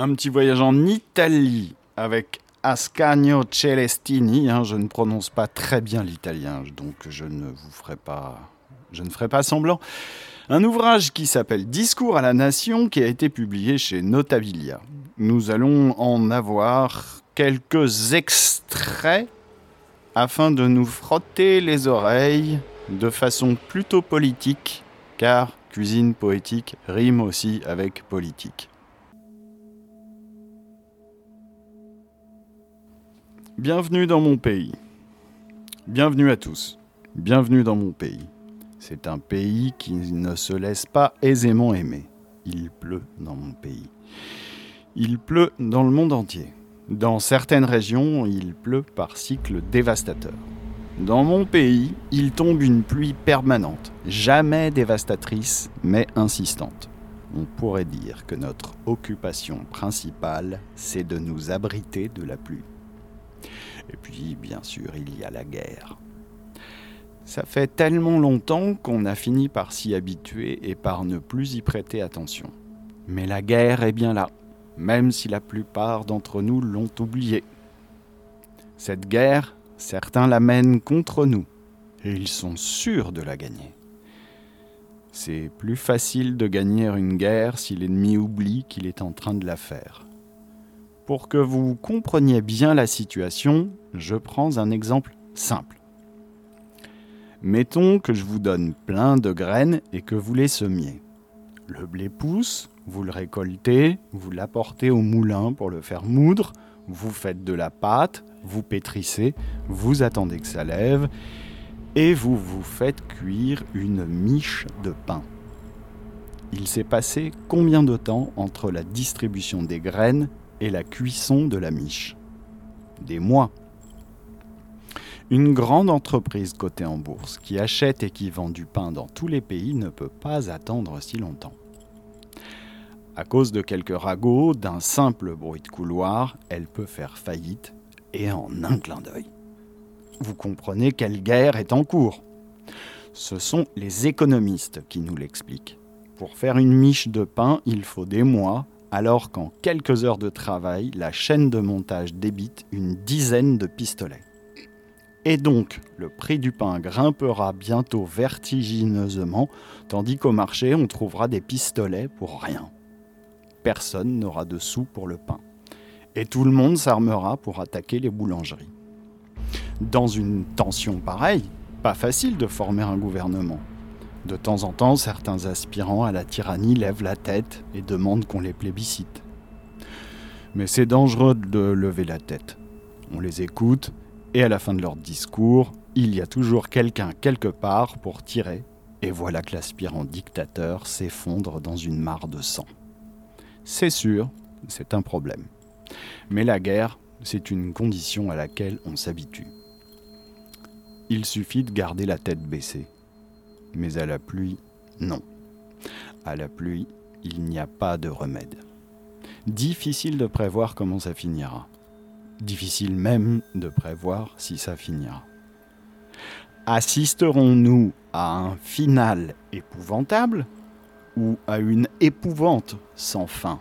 Un petit voyage en Italie avec Ascanio Celestini. Hein, je ne prononce pas très bien l'italien, donc je ne vous ferai pas, je ne ferai pas semblant. Un ouvrage qui s'appelle Discours à la nation qui a été publié chez Notabilia. Nous allons en avoir quelques extraits afin de nous frotter les oreilles de façon plutôt politique, car cuisine poétique rime aussi avec politique. Bienvenue dans mon pays. Bienvenue à tous. Bienvenue dans mon pays. C'est un pays qui ne se laisse pas aisément aimer. Il pleut dans mon pays. Il pleut dans le monde entier. Dans certaines régions, il pleut par cycle dévastateur. Dans mon pays, il tombe une pluie permanente, jamais dévastatrice, mais insistante. On pourrait dire que notre occupation principale, c'est de nous abriter de la pluie. Et puis, bien sûr, il y a la guerre. Ça fait tellement longtemps qu'on a fini par s'y habituer et par ne plus y prêter attention. Mais la guerre est bien là, même si la plupart d'entre nous l'ont oubliée. Cette guerre, certains la mènent contre nous, et ils sont sûrs de la gagner. C'est plus facile de gagner une guerre si l'ennemi oublie qu'il est en train de la faire. Pour que vous compreniez bien la situation, je prends un exemple simple. Mettons que je vous donne plein de graines et que vous les semiez. Le blé pousse, vous le récoltez, vous l'apportez au moulin pour le faire moudre, vous faites de la pâte, vous pétrissez, vous attendez que ça lève, et vous vous faites cuire une miche de pain. Il s'est passé combien de temps entre la distribution des graines et la cuisson de la miche Des mois. Une grande entreprise cotée en bourse qui achète et qui vend du pain dans tous les pays ne peut pas attendre si longtemps. À cause de quelques ragots, d'un simple bruit de couloir, elle peut faire faillite et en un clin d'œil. Vous comprenez quelle guerre est en cours. Ce sont les économistes qui nous l'expliquent. Pour faire une miche de pain, il faut des mois, alors qu'en quelques heures de travail, la chaîne de montage débite une dizaine de pistolets. Et donc, le prix du pain grimpera bientôt vertigineusement, tandis qu'au marché, on trouvera des pistolets pour rien. Personne n'aura de sous pour le pain. Et tout le monde s'armera pour attaquer les boulangeries. Dans une tension pareille, pas facile de former un gouvernement. De temps en temps, certains aspirants à la tyrannie lèvent la tête et demandent qu'on les plébiscite. Mais c'est dangereux de lever la tête. On les écoute et à la fin de leur discours, il y a toujours quelqu'un quelque part pour tirer, et voilà que l'aspirant dictateur s'effondre dans une mare de sang. C'est sûr, c'est un problème. Mais la guerre, c'est une condition à laquelle on s'habitue. Il suffit de garder la tête baissée. Mais à la pluie, non. À la pluie, il n'y a pas de remède. Difficile de prévoir comment ça finira. Difficile même de prévoir si ça finira. Assisterons-nous à un final épouvantable ou à une épouvante sans fin?